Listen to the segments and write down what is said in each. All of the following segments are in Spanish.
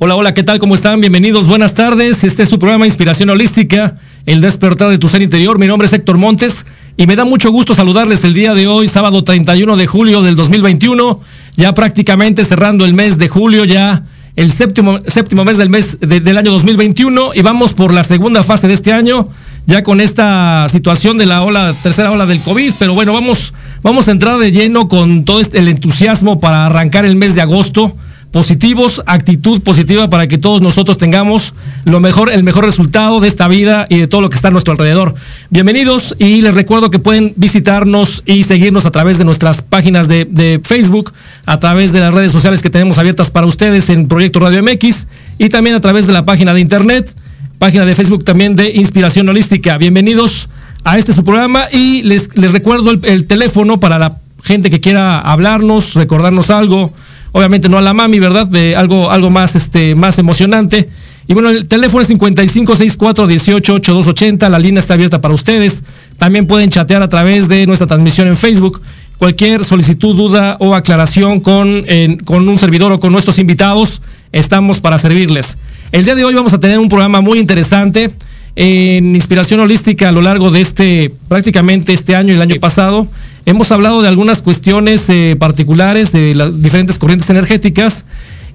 Hola, hola, ¿qué tal? ¿Cómo están? Bienvenidos, buenas tardes. Este es su programa Inspiración Holística, El despertar de tu ser interior. Mi nombre es Héctor Montes y me da mucho gusto saludarles el día de hoy, sábado 31 de julio del 2021, ya prácticamente cerrando el mes de julio, ya el séptimo, séptimo mes del mes del año 2021 y vamos por la segunda fase de este año, ya con esta situación de la ola, tercera ola del COVID, pero bueno, vamos, vamos a entrar de lleno con todo este, el entusiasmo para arrancar el mes de agosto positivos, actitud positiva para que todos nosotros tengamos lo mejor, el mejor resultado de esta vida y de todo lo que está a nuestro alrededor. Bienvenidos y les recuerdo que pueden visitarnos y seguirnos a través de nuestras páginas de, de Facebook, a través de las redes sociales que tenemos abiertas para ustedes en Proyecto Radio MX y también a través de la página de internet, página de Facebook también de Inspiración Holística. Bienvenidos a este su programa y les, les recuerdo el, el teléfono para la gente que quiera hablarnos, recordarnos algo, obviamente no a la mami, ¿verdad? De algo, algo más, este, más emocionante. Y bueno, el teléfono es 5564-188280, la línea está abierta para ustedes. También pueden chatear a través de nuestra transmisión en Facebook. Cualquier solicitud, duda o aclaración con, con un servidor o con nuestros invitados, estamos para servirles. El día de hoy vamos a tener un programa muy interesante en inspiración holística a lo largo de este, prácticamente este año y el año pasado. Hemos hablado de algunas cuestiones eh, particulares de las diferentes corrientes energéticas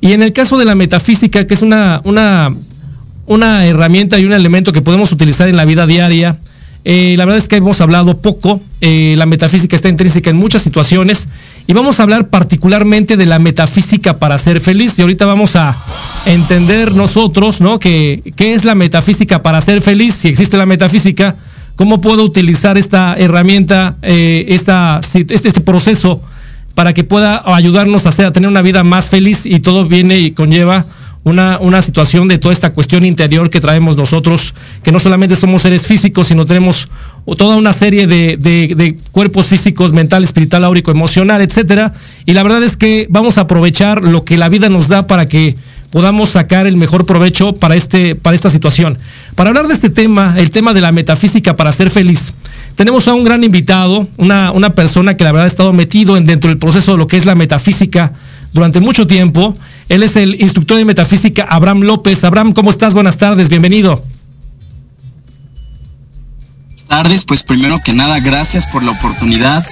y en el caso de la metafísica, que es una, una, una herramienta y un elemento que podemos utilizar en la vida diaria, eh, la verdad es que hemos hablado poco, eh, la metafísica está intrínseca en muchas situaciones y vamos a hablar particularmente de la metafísica para ser feliz y ahorita vamos a entender nosotros, ¿no? Que, ¿Qué es la metafísica para ser feliz? Si existe la metafísica, cómo puedo utilizar esta herramienta, eh, esta, este, este, proceso para que pueda ayudarnos a, hacer, a tener una vida más feliz y todo viene y conlleva una, una situación de toda esta cuestión interior que traemos nosotros, que no solamente somos seres físicos, sino tenemos toda una serie de, de, de, cuerpos físicos, mental, espiritual, áurico, emocional, etcétera. Y la verdad es que vamos a aprovechar lo que la vida nos da para que podamos sacar el mejor provecho para, este, para esta situación. Para hablar de este tema, el tema de la metafísica para ser feliz, tenemos a un gran invitado, una, una persona que la verdad ha estado metido en, dentro del proceso de lo que es la metafísica durante mucho tiempo. Él es el instructor de metafísica Abraham López. Abraham, ¿cómo estás? Buenas tardes, bienvenido. Buenas tardes, pues primero que nada, gracias por la oportunidad.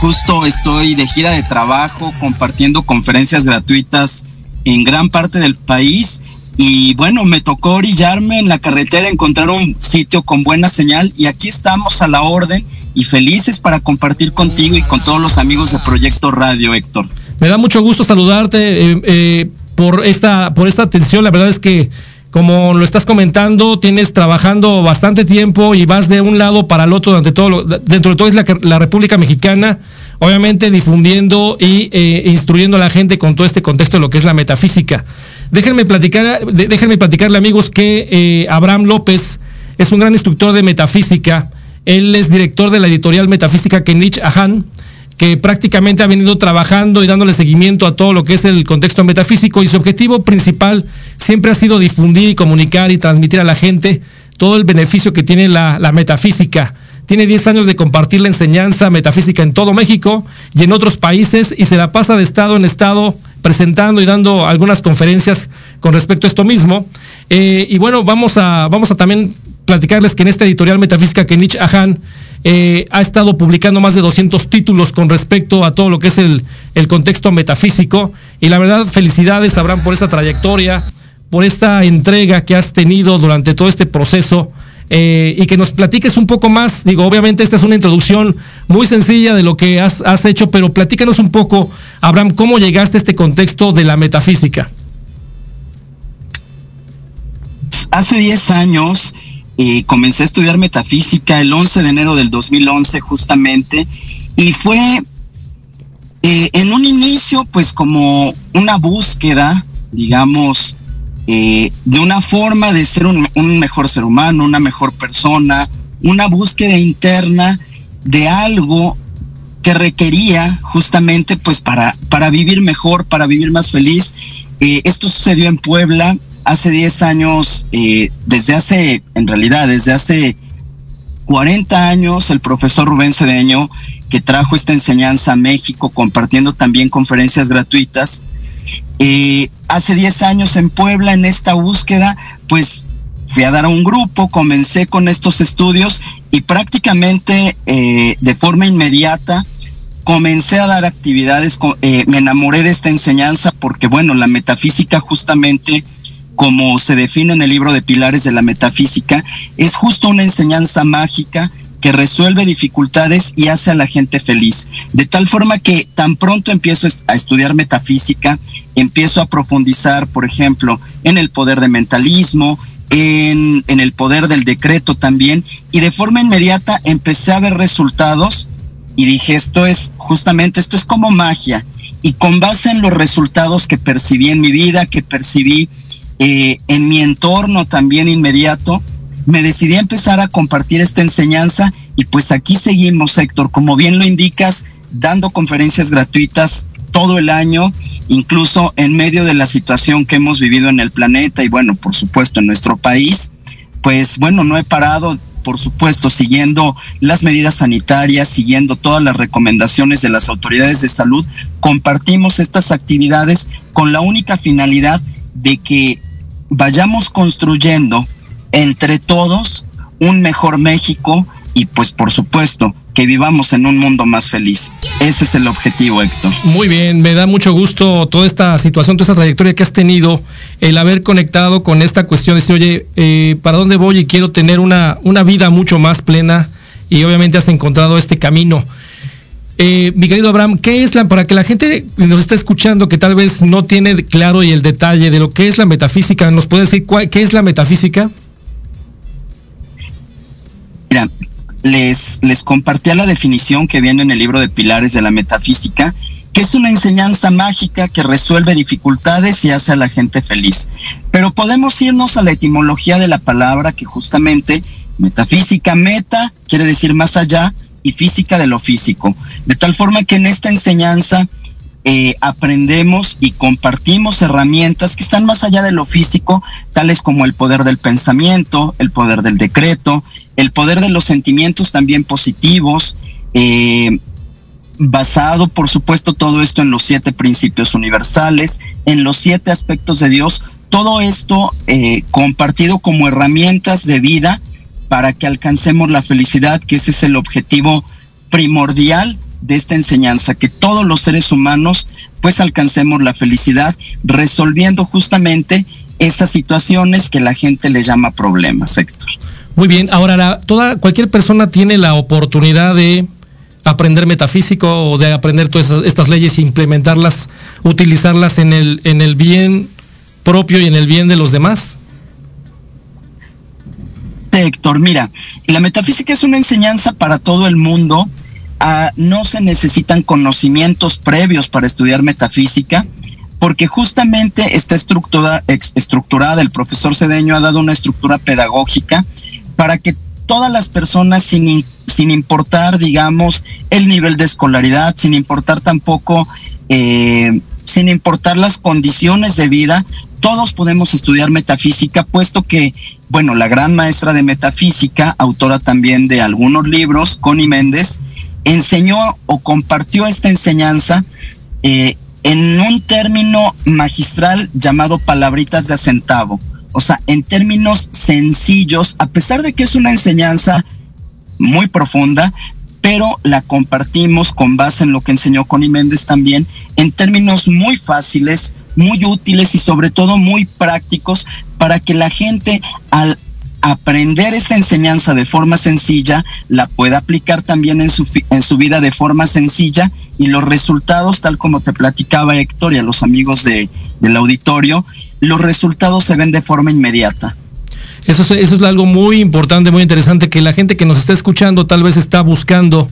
Justo estoy de gira de trabajo compartiendo conferencias gratuitas en gran parte del país y bueno, me tocó orillarme en la carretera, encontrar un sitio con buena señal y aquí estamos a la orden y felices para compartir contigo y con todos los amigos de Proyecto Radio, Héctor. Me da mucho gusto saludarte eh, eh, por, esta, por esta atención, la verdad es que como lo estás comentando, tienes trabajando bastante tiempo y vas de un lado para el otro durante todo dentro de todo es la, la República Mexicana obviamente difundiendo y eh, instruyendo a la gente con todo este contexto de lo que es la metafísica. Déjenme platicar, déjenme platicarle amigos que eh, Abraham López es un gran instructor de metafísica. Él es director de la editorial Metafísica Kenich Ahan, que prácticamente ha venido trabajando y dándole seguimiento a todo lo que es el contexto metafísico y su objetivo principal siempre ha sido difundir y comunicar y transmitir a la gente todo el beneficio que tiene la, metafísica tiene 10 años de compartir la enseñanza metafísica en todo México y en otros países y se la pasa de estado en estado presentando y dando algunas conferencias con respecto a esto mismo. Eh, y bueno, vamos a, vamos a también platicarles que en esta editorial metafísica que Nietzsche Ahan eh, ha estado publicando más de 200 títulos con respecto a todo lo que es el, el contexto metafísico. Y la verdad, felicidades, Abraham, por esta trayectoria, por esta entrega que has tenido durante todo este proceso eh, y que nos platiques un poco más. Digo, obviamente esta es una introducción muy sencilla de lo que has, hecho, pero platícanos un poco, Abraham, cómo llegaste a este contexto de la metafísica. Hace 10 años eh, comencé a estudiar metafísica el 11 de enero del 2011 justamente y fue eh, en un inicio pues como una búsqueda, digamos, eh, de una forma de ser un, mejor ser humano, una mejor persona, una búsqueda interna de algo que requería justamente pues para, para vivir mejor, para vivir más feliz. Eh, esto sucedió en Puebla hace 10 años, eh, desde hace, en realidad, desde hace 40 años, el profesor Rubén Cedeño, que trajo esta enseñanza a México, compartiendo también conferencias gratuitas, eh, hace 10 años en Puebla, en esta búsqueda, pues fui a dar a un grupo, comencé con estos estudios y prácticamente eh, de forma inmediata comencé a dar actividades, eh, me enamoré de esta enseñanza porque, bueno, la metafísica justamente como se define en el libro de Pilares de la Metafísica, es justo una enseñanza mágica que resuelve dificultades y hace a la gente feliz. De tal forma que tan pronto empiezo a estudiar metafísica, empiezo a profundizar, por ejemplo, en el poder de mentalismo, en, en el poder del decreto también, y de forma inmediata empecé a ver resultados y dije, esto es justamente, esto es como magia. Y con base en los resultados que percibí en mi vida, que percibí eh, en mi entorno también inmediato, me decidí a empezar a compartir esta enseñanza y pues aquí seguimos, Héctor, como bien lo indicas, dando conferencias gratuitas todo el año, incluso en medio de la situación que hemos vivido en el planeta y bueno, por supuesto en nuestro país, pues bueno, no he parado, por supuesto, siguiendo las medidas sanitarias, siguiendo todas las recomendaciones de las autoridades de salud, compartimos estas actividades con la única finalidad de que vayamos construyendo entre todos un mejor México y pues por supuesto que vivamos en un mundo más feliz. Ese es el objetivo, Héctor. Muy bien, me da mucho gusto toda esta situación, toda esta trayectoria que has tenido, el haber conectado con esta cuestión de decir, oye, eh, ¿para dónde voy? Y quiero tener una, una vida mucho más plena y obviamente has encontrado este camino. Eh, mi querido Abraham, ¿qué es la, para que la gente nos está escuchando que tal vez no tiene claro y el detalle de lo que es la metafísica, ¿nos puede decir qué es la metafísica? Mira, les, les compartía la definición que viene en el libro de Pilares de la Metafísica, que es una enseñanza mágica que resuelve dificultades y hace a la gente feliz. Pero podemos irnos a la etimología de la palabra que justamente metafísica, meta, quiere decir más allá, y física de lo físico. De tal forma que en esta enseñanza eh, aprendemos y compartimos herramientas que están más allá de lo físico, tales como el poder del pensamiento, el poder del decreto, el poder de los sentimientos también positivos, eh, basado por supuesto todo esto en los siete principios universales, en los siete aspectos de Dios, todo esto eh, compartido como herramientas de vida para que alcancemos la felicidad, que ese es el objetivo primordial de esta enseñanza, que todos los seres humanos pues alcancemos la felicidad resolviendo justamente esas situaciones que la gente le llama problemas, Héctor. Muy bien, ahora toda cualquier persona tiene la oportunidad de aprender metafísico o de aprender todas estas leyes e implementarlas, utilizarlas en el en el bien propio y en el bien de los demás. Héctor, mira, la metafísica es una enseñanza para todo el mundo, no se necesitan conocimientos previos para estudiar metafísica, porque justamente está estructura, estructurada, el profesor Cedeño ha dado una estructura pedagógica para que todas las personas, sin, sin importar, digamos, el nivel de escolaridad, sin importar tampoco, eh, sin importar las condiciones de vida, todos podemos estudiar metafísica, puesto que, bueno, la gran maestra de metafísica, autora también de algunos libros, Connie Méndez, enseñó o compartió esta enseñanza eh, en un término magistral llamado palabritas de acentavo. O sea, en términos sencillos, a pesar de que es una enseñanza muy profunda, pero la compartimos con base en lo que enseñó Connie Méndez también, en términos muy fáciles, muy útiles y sobre todo muy prácticos para que la gente al aprender esta enseñanza de forma sencilla la pueda aplicar también en su, en su vida de forma sencilla y los resultados, tal como te platicaba Héctor y a los amigos de, del auditorio, los resultados se ven de forma inmediata. Eso es, eso es algo muy importante, muy interesante, que la gente que nos está escuchando tal vez está buscando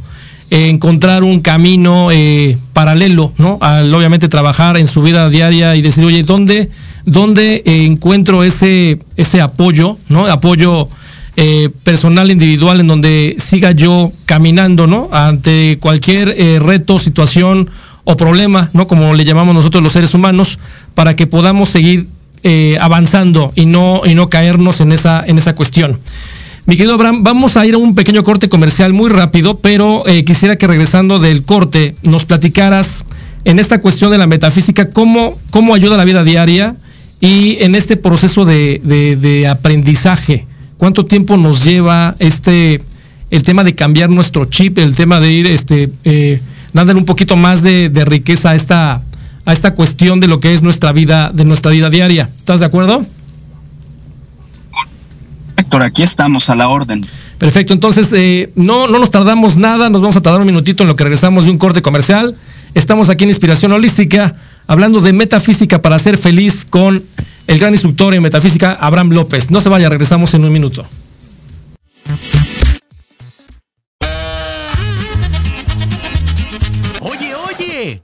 eh, encontrar un camino eh, paralelo, ¿no? Al obviamente trabajar en su vida diaria y decir, oye, ¿dónde, dónde eh, encuentro ese, ese apoyo, ¿no? Apoyo personal, individual, en donde siga yo caminando, ¿no? Ante cualquier reto, situación o problema, ¿no? Como le llamamos nosotros los seres humanos, para que podamos seguir avanzando y no, y no caernos en esa, en esa cuestión. Mi querido Abraham, vamos a ir a un pequeño corte comercial muy rápido, pero eh, quisiera que regresando del corte nos platicaras en esta cuestión de la metafísica, cómo, cómo ayuda la vida diaria y en este proceso de, aprendizaje, cuánto tiempo nos lleva este, el tema de cambiar nuestro chip, el tema de ir este, eh, dándole un poquito más de, riqueza a esta, a esta cuestión de lo que es nuestra vida, de nuestra vida diaria. ¿Estás de acuerdo? Héctor, aquí estamos a la orden. Perfecto, entonces eh, no, no nos tardamos nada, nos vamos a tardar un minutito en lo que regresamos de un corte comercial. Estamos aquí en Inspiración Holística, hablando de metafísica para ser feliz con el gran instructor en metafísica, Abraham López. No se vaya, regresamos en un minuto.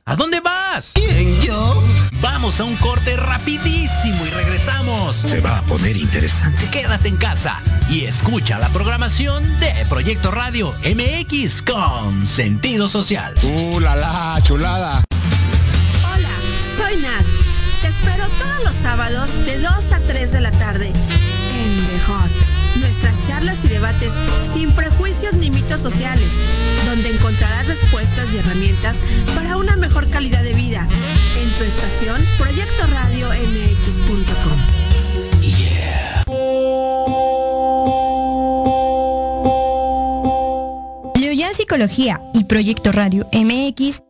¿A dónde vas? ¿Quién, yo? Vamos a un corte rapidísimo y regresamos. Se va a poner interesante. Quédate en casa y escucha la programación de Proyecto Radio MX con sentido social. ¡Uh, la, la chulada! Hola, soy Nad. Te espero todos los sábados de 2 a 3 de la tarde Nuestras charlas y debates sin prejuicios ni mitos sociales, donde encontrarás respuestas y herramientas para una mejor calidad de vida en tu estación Proyecto Radio MX.com. Yeah. Psicología y Proyecto Radio MX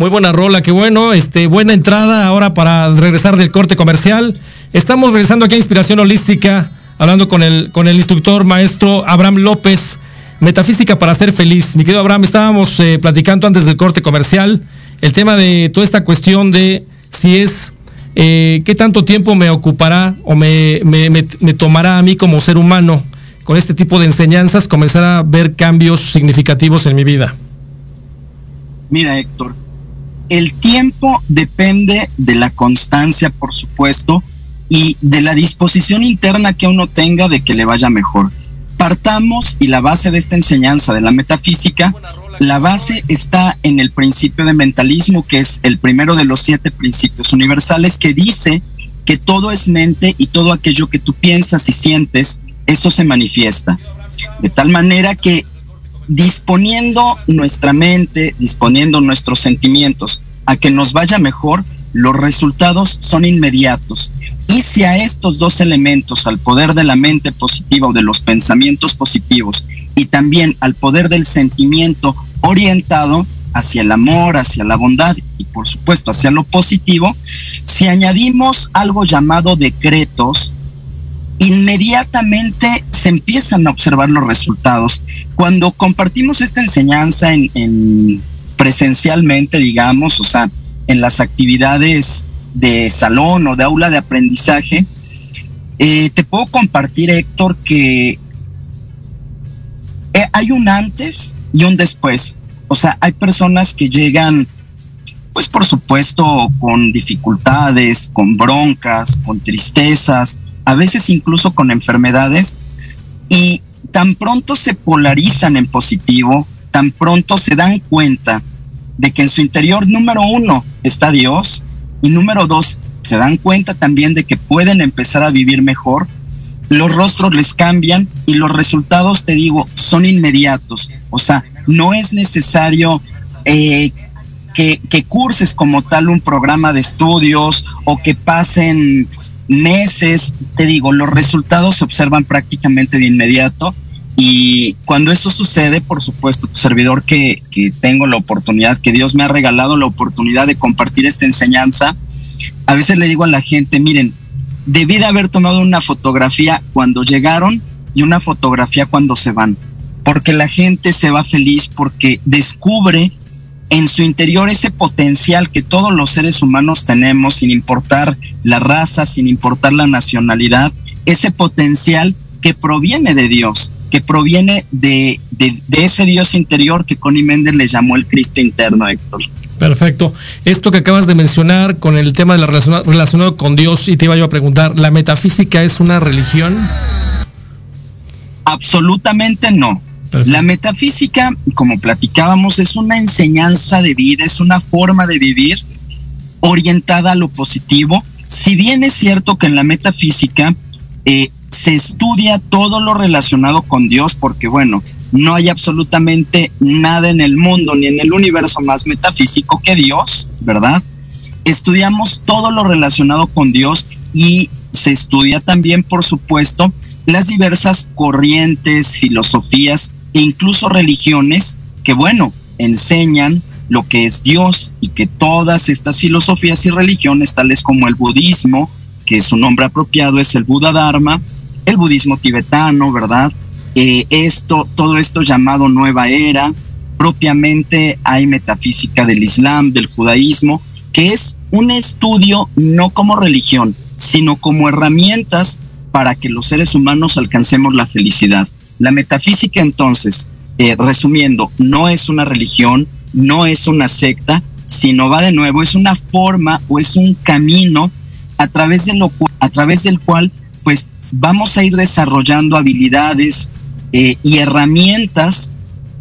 Muy buena rola, qué bueno. Este, buena entrada ahora para regresar del corte comercial. Estamos regresando aquí a Inspiración Holística, hablando con el, con el instructor maestro Abraham López. Metafísica para ser feliz. Mi querido Abraham, estábamos eh, platicando antes del corte comercial el tema de toda esta cuestión de si es eh, qué tanto tiempo me ocupará o me, me, tomará a mí como ser humano con este tipo de enseñanzas comenzar a ver cambios significativos en mi vida. Mira, Héctor, el tiempo depende de la constancia, por supuesto, y de la disposición interna que uno tenga de que le vaya mejor partamos y la base de esta enseñanza de la metafísica, la base está en el principio de mentalismo, que es el primero de los siete principios universales, que dice que todo es mente y todo aquello que tú piensas y sientes, eso se manifiesta. De tal manera que disponiendo nuestra mente, disponiendo nuestros sentimientos a que nos vaya mejor, los resultados son inmediatos. Y si a estos dos elementos, al poder de la mente positiva o de los pensamientos positivos, y también al poder del sentimiento orientado hacia el amor, hacia la bondad y por supuesto hacia lo positivo, si añadimos algo llamado decretos, inmediatamente se empiezan a observar los resultados. Cuando compartimos esta enseñanza en, presencialmente, digamos, o sea, en las actividades de salón o de aula de aprendizaje, eh, te puedo compartir, Héctor, que eh, hay un antes y un después. O sea, hay personas que llegan, pues por supuesto, con dificultades, con broncas, con tristezas, a veces incluso con enfermedades, y tan pronto se polarizan en positivo, tan pronto se dan cuenta de que en su interior, número uno, está Dios y número dos, se dan cuenta también de que pueden empezar a vivir mejor, los rostros les cambian y los resultados, te digo, son inmediatos. O sea, no es necesario eh, que, que curses como tal un programa de estudios o que pasen meses, te digo, los resultados se observan prácticamente de inmediato y cuando eso sucede, por supuesto, servidor que, que, tengo la oportunidad, que Dios me ha regalado la oportunidad de compartir esta enseñanza, a veces le digo a la gente, miren, debí de haber tomado una fotografía cuando llegaron y una fotografía cuando se van, porque la gente se va feliz porque descubre en su interior ese potencial que todos los seres humanos tenemos, sin importar la raza, sin importar la nacionalidad, ese potencial que proviene de Dios que proviene de, ese Dios interior que Connie Méndez le llamó el Cristo interno, Héctor. Perfecto. Esto que acabas de mencionar con el tema de la relación, relacionado con Dios, y te iba yo a preguntar, ¿la metafísica es una religión? Absolutamente no. La metafísica, como platicábamos, es una enseñanza de vida, es una forma de vivir orientada a lo positivo. Si bien es cierto que en la metafísica eh, se estudia todo lo relacionado con Dios, porque bueno, no hay absolutamente nada en el mundo ni en el universo más metafísico que Dios, ¿verdad? Estudiamos todo lo relacionado con Dios y se estudia también, por supuesto, las diversas corrientes, filosofías e incluso religiones que, bueno, enseñan lo que es Dios y que todas estas filosofías y religiones, tales como el budismo, que su nombre apropiado es el Buda Dharma, el budismo tibetano, ¿verdad? Eh, esto, todo esto llamado nueva era, propiamente hay metafísica del Islam, del judaísmo, que es un estudio no como religión, sino como herramientas para que los seres humanos alcancemos la felicidad. La metafísica entonces, eh, resumiendo, no es una religión, no es una secta, sino va de nuevo, es una forma o es un camino a través, de lo, a través del cual pues vamos a ir desarrollando habilidades eh, y herramientas.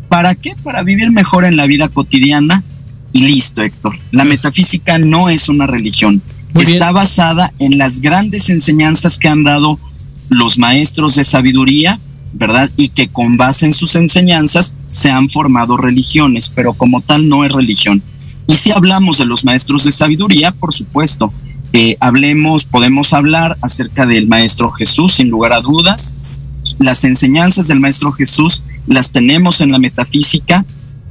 ¿Para qué? Para vivir mejor en la vida cotidiana. Y listo, Héctor. La metafísica no es una religión. Está basada en las grandes enseñanzas que han dado los maestros de sabiduría, ¿verdad? Y que con base en sus enseñanzas se han formado religiones, pero como tal no es religión. Y si hablamos de los maestros de sabiduría, por supuesto, eh, hablemos, podemos hablar acerca del Maestro Jesús, sin lugar a dudas. Las enseñanzas del Maestro Jesús las tenemos en la metafísica.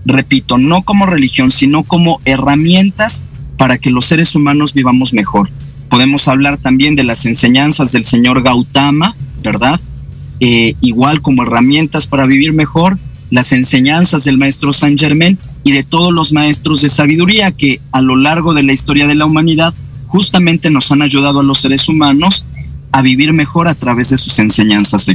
repito, no como religión, sino como herramientas para que los seres humanos vivamos mejor. Podemos hablar también de las enseñanzas del señor Gautama, ¿verdad? Eh, igual como herramientas para vivir mejor, las enseñanzas del maestro Saint Germain y de todos los maestros de sabiduría que a lo largo de la historia de la humanidad justamente nos han ayudado a los seres humanos a vivir mejor a través de sus enseñanzas.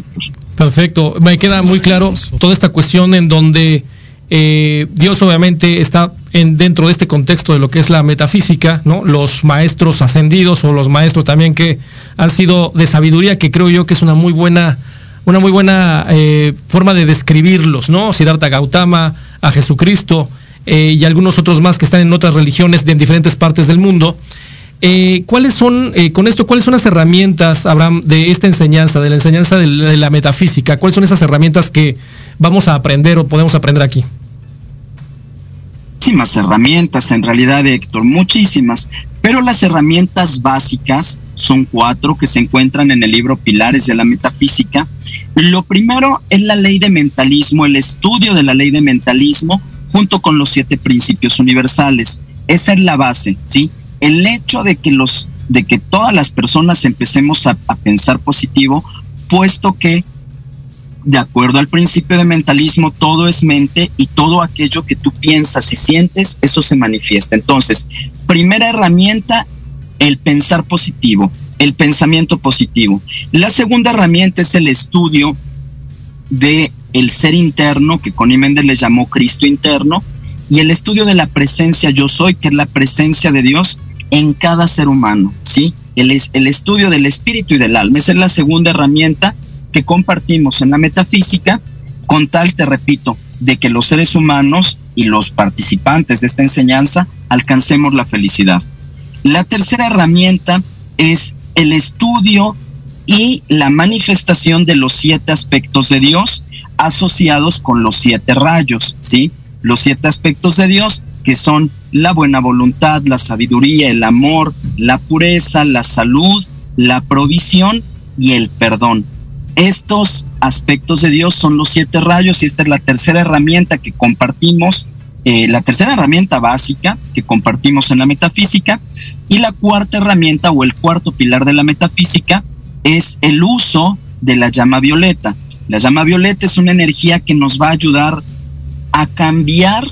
Perfecto, me queda muy claro toda esta cuestión en donde eh, Dios obviamente está en, dentro de este contexto de lo que es la metafísica, ¿no? Los maestros ascendidos o los maestros también que han sido de sabiduría, que creo yo que es una muy buena, una muy buena eh, forma de describirlos, ¿no? Siddhartha Gautama, a Jesucristo eh, y algunos otros más que están en otras religiones de en diferentes partes del mundo. ¿Cuáles son, con esto, cuáles son las herramientas, Abraham, de esta enseñanza, de la enseñanza de la metafísica? ¿Cuáles son esas herramientas que vamos a aprender o podemos aprender aquí? Muchísimas herramientas, en realidad, Héctor, muchísimas. Pero las herramientas básicas son cuatro que se encuentran en el libro Pilares de la Metafísica. Lo primero es la ley de mentalismo, el estudio de la ley de mentalismo junto con los siete principios universales. Esa es la base, ¿sí? El hecho de que los de que todas las personas empecemos a, a pensar positivo, puesto que de acuerdo al principio de mentalismo, todo es mente y todo aquello que tú piensas y sientes, eso se manifiesta. Entonces, primera herramienta, el pensar positivo, el pensamiento positivo. La segunda herramienta es el estudio de el ser interno, que Connie Méndez le llamó Cristo interno, y el estudio de la presencia yo soy, que es la presencia de Dios en cada ser humano, ¿sí? El, el estudio del espíritu y del alma. Esa es la segunda herramienta que compartimos en la metafísica, con tal, te repito, de que los seres humanos y los participantes de esta enseñanza alcancemos la felicidad. La tercera herramienta es el estudio y la manifestación de los siete aspectos de Dios asociados con los siete rayos, ¿sí? Los siete aspectos de Dios que son la buena voluntad, la sabiduría, el amor, la pureza, la salud, la provisión y el perdón. Estos aspectos de Dios son los siete rayos y esta es la tercera herramienta que compartimos, eh, la tercera herramienta básica que compartimos en la metafísica y la cuarta herramienta o el cuarto pilar de la metafísica es el uso de la llama violeta. La llama violeta es una energía que nos va a ayudar a cambiar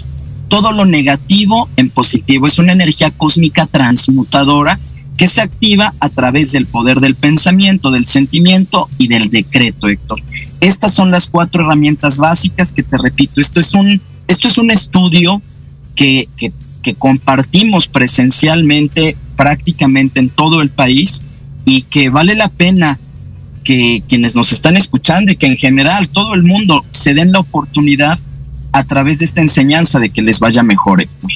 todo lo negativo en positivo. Es una energía cósmica transmutadora que se activa a través del poder del pensamiento, del sentimiento y del decreto, Héctor. Estas son las cuatro herramientas básicas que te repito, esto es un, esto es un estudio que, que, que compartimos presencialmente prácticamente en todo el país y que vale la pena que quienes nos están escuchando y que en general todo el mundo se den la oportunidad a través de esta enseñanza de que les vaya mejor, Héctor.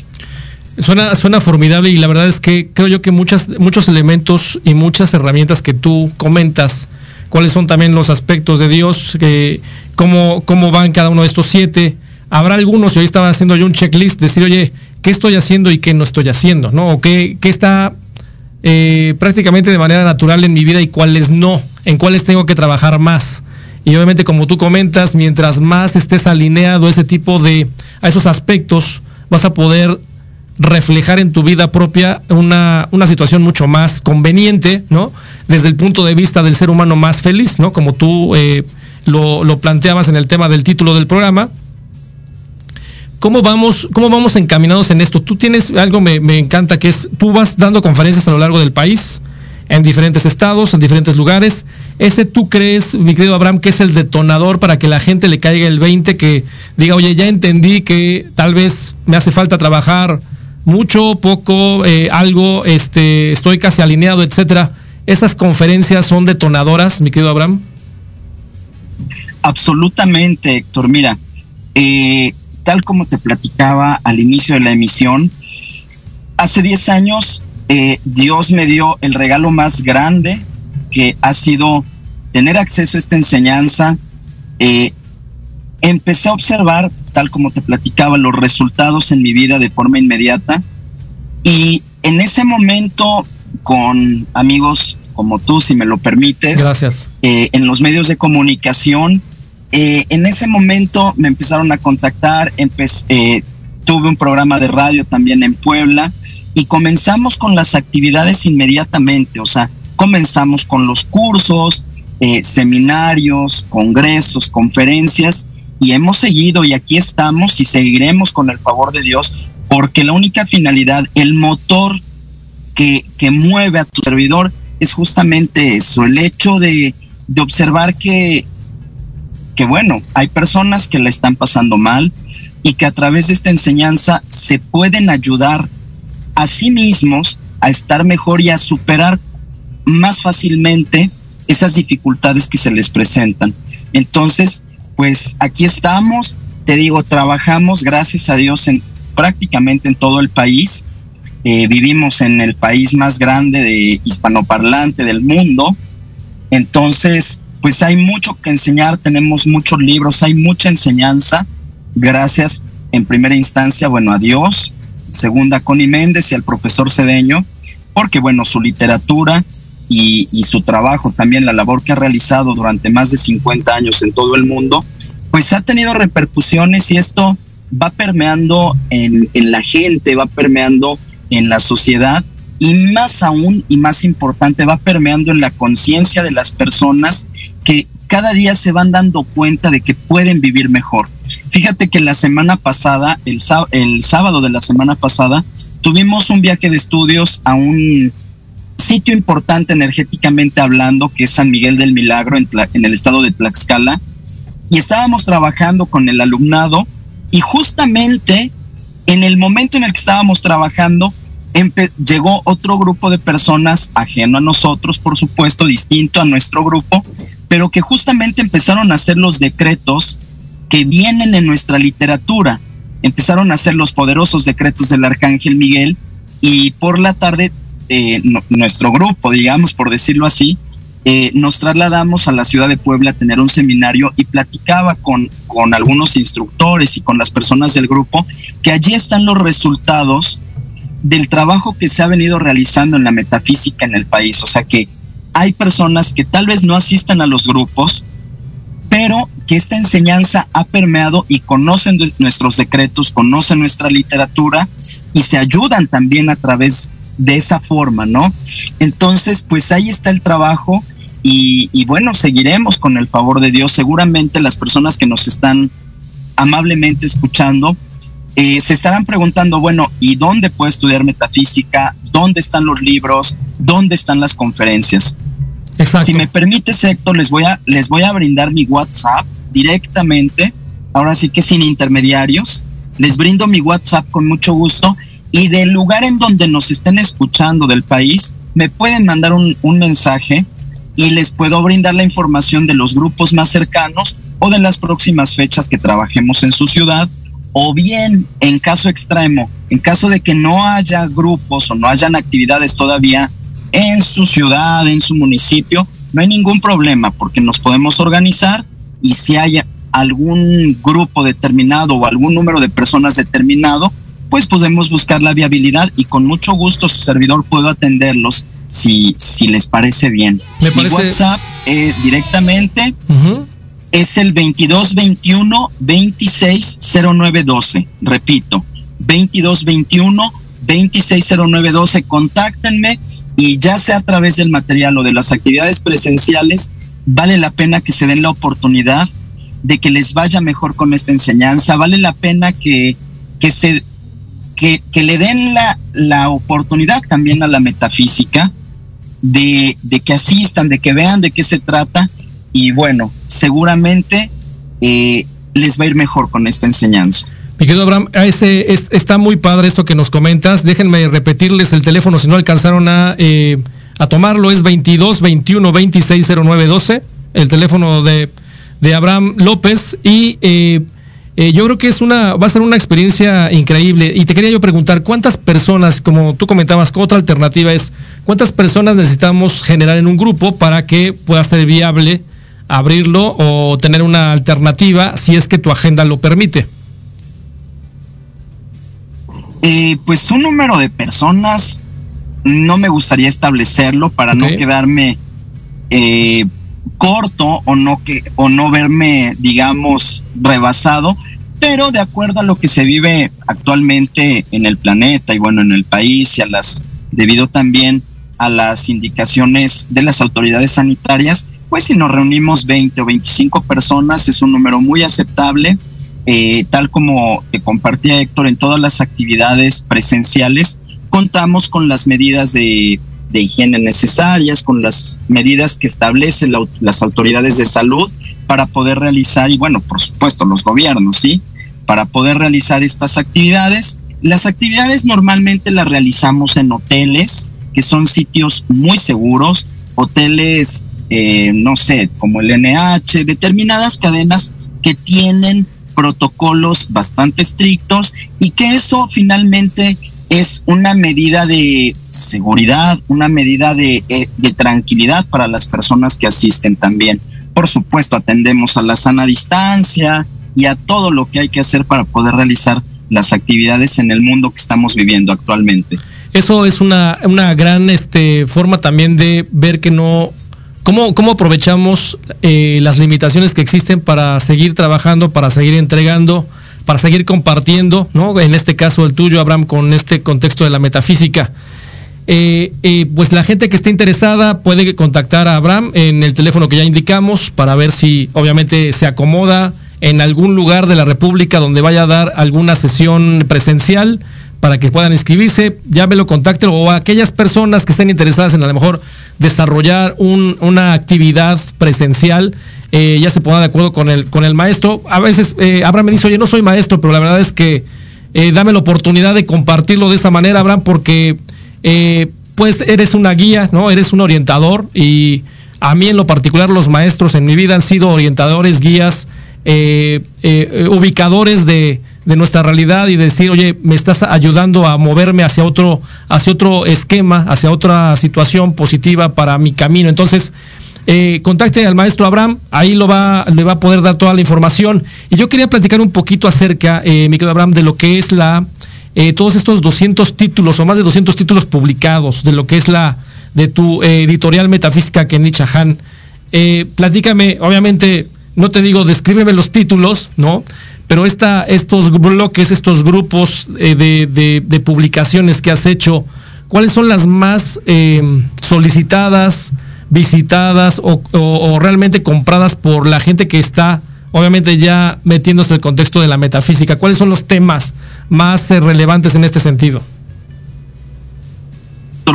Suena, suena formidable y la verdad es que creo yo que muchas, muchos elementos y muchas herramientas que tú comentas, cuáles son también los aspectos de Dios, que, cómo, cómo van cada uno de estos siete. Habrá algunos, y hoy estaba haciendo yo un checklist, decir, oye, ¿qué estoy haciendo y qué no estoy haciendo? ¿No? O qué, qué está eh, prácticamente de manera natural en mi vida y cuáles no, en cuáles tengo que trabajar más. Y obviamente, como tú comentas, mientras más estés alineado a ese tipo de, a esos aspectos, vas a poder reflejar en tu vida propia una, una, situación mucho más conveniente, ¿no? Desde el punto de vista del ser humano más feliz, ¿no? Como tú eh, lo, planteabas en el tema del título del programa. ¿Cómo vamos, cómo vamos encaminados en esto? Tú tienes algo me, me encanta que es, tú vas dando conferencias a lo largo del país, en diferentes estados, en diferentes lugares. Ese tú crees, mi querido Abraham, que es el detonador para que la gente le caiga el 20, que diga, oye, ya entendí que tal vez me hace falta trabajar mucho, poco, eh, algo, este, estoy casi alineado, etcétera. ¿Esas conferencias son detonadoras, mi querido Abraham? Absolutamente, Héctor. Mira, eh, tal como te platicaba al inicio de la emisión, hace 10 años eh, Dios me dio el regalo más grande que ha sido tener acceso a esta enseñanza. Eh, empecé a observar, tal como te platicaba, los resultados en mi vida de forma inmediata. Y en ese momento, con amigos como tú, si me lo permites, Gracias. Eh, en los medios de comunicación, eh, en ese momento me empezaron a contactar, eh, tuve un programa de radio también en Puebla y comenzamos con las actividades inmediatamente, o sea, comenzamos con los cursos, eh, seminarios, congresos, conferencias y hemos seguido y aquí estamos y seguiremos con el favor de Dios porque la única finalidad, el motor que, que mueve a tu servidor es justamente eso, el hecho de, de observar que, que, bueno, hay personas que la están pasando mal y que a través de esta enseñanza se pueden ayudar a sí mismos a estar mejor y a superar más fácilmente esas dificultades que se les presentan. Entonces, pues aquí estamos, te digo, trabajamos, gracias a Dios, en prácticamente en todo el país. Eh, vivimos en el país más grande de hispanoparlante del mundo. Entonces, pues hay mucho que enseñar, tenemos muchos libros, hay mucha enseñanza. Gracias en primera instancia, bueno, a Dios, segunda Connie Méndez y al profesor Cedeño, porque bueno, su literatura y, su trabajo, también la labor que ha realizado durante más de 50 años en todo el mundo, pues ha tenido repercusiones y esto va permeando en, en la gente, va permeando en la sociedad y más aún y más importante, va permeando en la conciencia de las personas que cada día se van dando cuenta de que pueden vivir mejor. Fíjate que la semana pasada, el, el sábado de la semana pasada, tuvimos un viaje de estudios a un sitio importante energéticamente hablando, que es San Miguel del Milagro en, el estado de Tlaxcala, y estábamos trabajando con el alumnado y justamente en el momento en el que estábamos trabajando, llegó otro grupo de personas ajeno a nosotros, por supuesto, distinto a nuestro grupo, pero que justamente empezaron a hacer los decretos que vienen en nuestra literatura. Empezaron a hacer los poderosos decretos del Arcángel Miguel y por la tarde nuestro grupo, digamos, por decirlo así, eh, nos trasladamos a la ciudad de Puebla a tener un seminario y platicaba con, con algunos instructores y con las personas del grupo que allí están los resultados del trabajo que se ha venido realizando en la metafísica en el país. O sea que hay personas que tal vez no asistan a los grupos, pero que esta enseñanza ha permeado y conocen nuestros decretos, conocen nuestra literatura y se ayudan también a través de esa forma, ¿no? Entonces, pues ahí está el trabajo y, y, bueno, seguiremos con el favor de Dios. Seguramente las personas que nos están amablemente escuchando eh, se estarán preguntando, bueno, ¿y dónde puedo estudiar metafísica? ¿Dónde están los libros? ¿Dónde están las conferencias? Exacto. Si me permite, Héctor, les voy a, les voy a brindar mi WhatsApp directamente, ahora sí que sin intermediarios. Les brindo mi WhatsApp con mucho gusto y del lugar en donde nos estén escuchando del país, me pueden mandar un, un mensaje y les puedo brindar la información de los grupos más cercanos o de las próximas fechas que trabajemos en su ciudad. O bien en caso extremo, en caso de que no haya grupos o no hayan actividades todavía en su ciudad, en su municipio, no hay ningún problema porque nos podemos organizar y si hay algún grupo determinado o algún número de personas determinado, pues podemos buscar la viabilidad y con mucho gusto su servidor puedo atenderlos si, si les parece bien. Me parece... Mi WhatsApp eh, directamente uh -huh. es el 2221 260912. Repito, 2221 260912. Contáctenme y ya sea a través del material o de las actividades presenciales, vale la pena que se den la oportunidad de que les vaya mejor con esta enseñanza. Vale la pena que, que se que, que, le den la, la, oportunidad también a la metafísica de, de, que asistan, de que vean de qué se trata y bueno, seguramente eh, les va a ir mejor con esta enseñanza. Mi querido Abraham, ese, es, está muy padre esto que nos comentas. Déjenme repetirles el teléfono si no alcanzaron a, eh, a tomarlo. Es 22 21 26 09 12. El teléfono de, de Abraham López. Y eh, eh, yo creo que es una, va a ser una experiencia increíble. Y te quería yo preguntar, ¿cuántas personas, como tú comentabas, otra alternativa es, cuántas personas necesitamos generar en un grupo para que pueda ser viable abrirlo o tener una alternativa si es que tu agenda lo permite? Eh, pues un número de personas no me gustaría establecerlo para okay. no quedarme eh, corto o no que o no verme digamos rebasado pero de acuerdo a lo que se vive actualmente en el planeta y bueno, en el país y a las, debido también a las indicaciones de las autoridades sanitarias, pues si nos reunimos 20 o 25 personas es un número muy aceptable, eh, tal como te compartía Héctor en todas las actividades presenciales, contamos con las medidas de, higiene necesarias, con las medidas que establecen las autoridades de salud para poder realizar, y bueno, por supuesto, los gobiernos, ¿sí? Para poder realizar estas actividades. Las actividades normalmente las realizamos en hoteles, que son sitios muy seguros, hoteles, eh, no sé, como el NH, determinadas cadenas que tienen protocolos bastante estrictos y que eso finalmente es una medida de seguridad, una medida de, eh, de, tranquilidad para las personas que asisten también. Por supuesto, atendemos a la sana distancia y a todo lo que hay que hacer para poder realizar las actividades en el mundo que estamos viviendo actualmente. Eso es una, una gran este, forma también de ver que no ¿Cómo, cómo aprovechamos eh, las limitaciones que existen para seguir trabajando, para seguir entregando, para seguir compartiendo, ¿no? En este caso el tuyo, Abraham, con este contexto de la metafísica. Eh, eh, pues la gente que esté interesada puede contactar a Abraham en el teléfono que ya indicamos para ver si obviamente se acomoda en algún lugar de la República donde vaya a dar alguna sesión presencial para que puedan inscribirse, ya me lo contacten o aquellas personas que estén interesadas en a lo mejor desarrollar una actividad presencial, eh, ya se ponga de acuerdo con el, con el maestro. A veces eh, Abraham me dice, oye, no soy maestro, pero la verdad es que eh, dame la oportunidad de compartirlo de esa manera, Abraham, porque pues eres una guía, ¿no? Eres un orientador y a mí en lo particular los maestros en mi vida han sido orientadores, guías, ubicadores de, de nuestra realidad y decir, oye, me estás ayudando a moverme hacia otro, hacia otro esquema, hacia otra situación positiva para mi camino. Entonces, eh, contacte al maestro Abraham, ahí lo va, le va a poder dar toda la información. Y yo quería platicar un poquito acerca, eh, mi querido Abraham, de lo que es la, eh, todos estos 200 títulos o más de 200 títulos publicados, de lo que es la, de tu eh, editorial metafísica que Han. Eh, platícame, obviamente, no te digo, descríbeme los títulos, ¿no? Pero esta, estos bloques, estos grupos eh, de, publicaciones que has hecho, ¿cuáles son las más eh, solicitadas, visitadas o, realmente compradas por la gente que está, obviamente ya metiéndose en el contexto de la metafísica? ¿Cuáles son los temas más eh, relevantes en este sentido?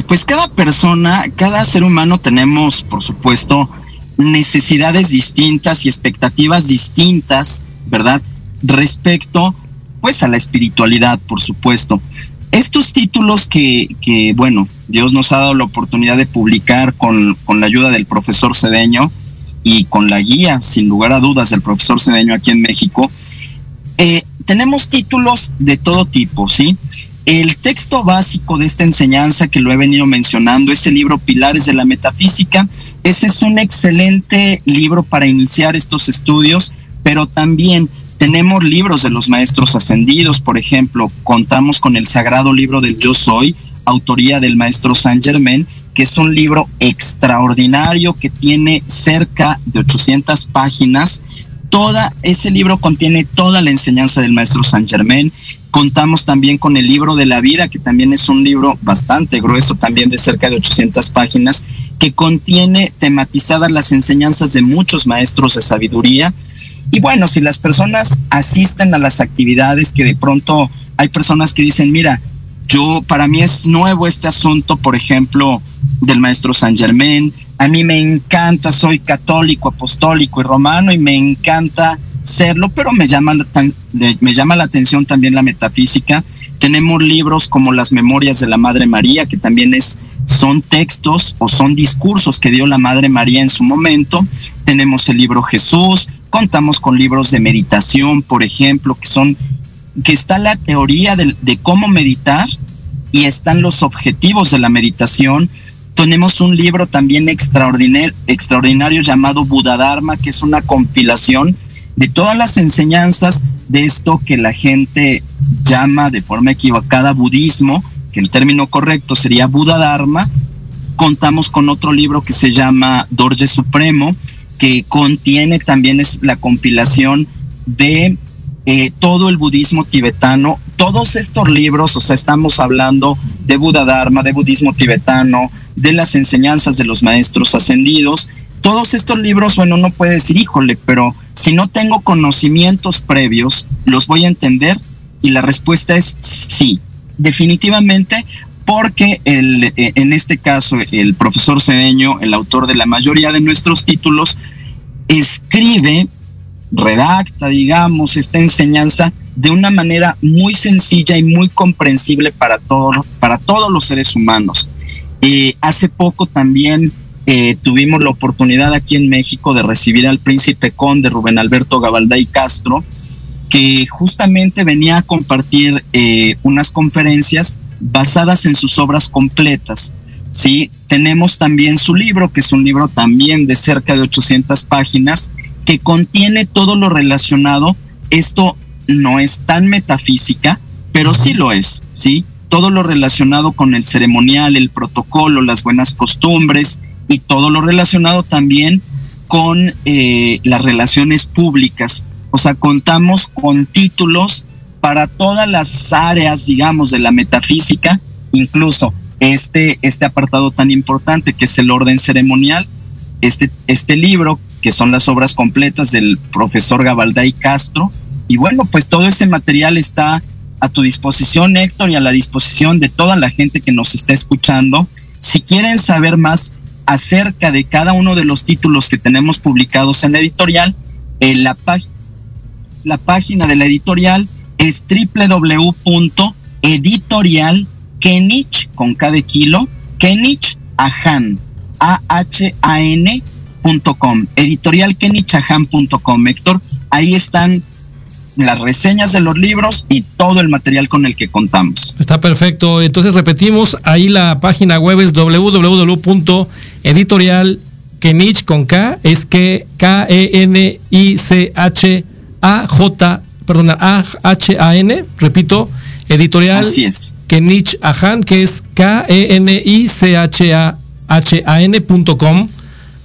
Pues cada persona, cada ser humano tenemos, por supuesto, necesidades distintas y expectativas distintas, ¿verdad? Respecto pues a la espiritualidad, por supuesto. Estos títulos que, bueno, Dios nos ha dado la oportunidad de publicar con, con la ayuda del profesor Cedeño y con la guía, sin lugar a dudas, del profesor Cedeño aquí en México, eh, tenemos títulos de todo tipo, ¿sí? El texto básico de esta enseñanza que lo he venido mencionando es el libro Pilares de la Metafísica. Ese es un excelente libro para iniciar estos estudios, pero también tenemos libros de los maestros ascendidos, por ejemplo, contamos con el sagrado libro del Yo Soy, autoría del maestro Saint Germain, que es un libro extraordinario que tiene cerca de 800 páginas. Toda ese libro contiene toda la enseñanza del maestro Saint Germain. Contamos también con el libro de la vida, que también es un libro bastante grueso, también de cerca de 800 páginas, que contiene tematizadas las enseñanzas de muchos maestros de sabiduría y bueno, si las personas asisten a las actividades que de pronto hay personas que dicen, mira, yo para mí es nuevo este asunto, por ejemplo, del maestro San Germain, a mí me encanta, soy católico, apostólico y romano y me encanta serlo, pero me llama, me llama la atención también la metafísica. Tenemos libros como las Memorias de la Madre María, que también es, son textos o son discursos que dio la Madre María en su momento. Tenemos el libro Jesús, Contamos con libros de meditación, por ejemplo, que son, que está la teoría de, cómo meditar y están los objetivos de la meditación. Tenemos un libro también extraordinario, extraordinario llamado Buda Dharma, que es una compilación de todas las enseñanzas de esto que la gente llama de forma equivocada budismo, que el término correcto sería Buda Dharma. Contamos con otro libro que se llama Dorje Supremo, que contiene también es la compilación de eh, todo el budismo tibetano, todos estos libros, o sea, estamos hablando de Buda Dharma, de budismo tibetano, de las enseñanzas de los maestros ascendidos, todos estos libros, bueno, uno puede decir, híjole, pero si no tengo conocimientos previos, ¿los voy a entender? Y la respuesta es sí, definitivamente, porque el, eh, en este caso el profesor Cedeño, el autor de la mayoría de nuestros títulos, escribe, redacta, digamos, esta enseñanza de una manera muy sencilla y muy comprensible para, todo, para todos los seres humanos. Eh, hace poco también eh, tuvimos la oportunidad aquí en México de recibir al príncipe conde Rubén Alberto Gabalday Castro, que justamente venía a compartir eh, unas conferencias basadas en sus obras completas. Sí, tenemos también su libro, que es un libro también de cerca de 800 páginas, que contiene todo lo relacionado. Esto no es tan metafísica, pero sí lo es, ¿sí? Todo lo relacionado con el ceremonial, el protocolo, las buenas costumbres y todo lo relacionado también con eh, las relaciones públicas. O sea, contamos con títulos para todas las áreas, digamos, de la metafísica, incluso este, este apartado tan importante que es el orden ceremonial, este, este libro, que son las obras completas del profesor Gabalday Castro. Y bueno, pues todo ese material está a tu disposición, Héctor, y a la disposición de toda la gente que nos está escuchando. Si quieren saber más acerca de cada uno de los títulos que tenemos publicados en la editorial, en la, la página de la editorial es www.editorialkenich, con cada kilo, Kenich Ahan, A-H-A-N.com, editorialkenichahan.com, Héctor. Ahí están las reseñas de los libros y todo el material con el que contamos. Está perfecto. Entonces repetimos, ahí la página web es www.editorialkenich con K, es que K-E-N-I-C-H-A-J perdona, A-H-A-N, repito, editorial Así es. Kenich Ahan, que es K-E-N-I-C-H-A-H-A-N.com.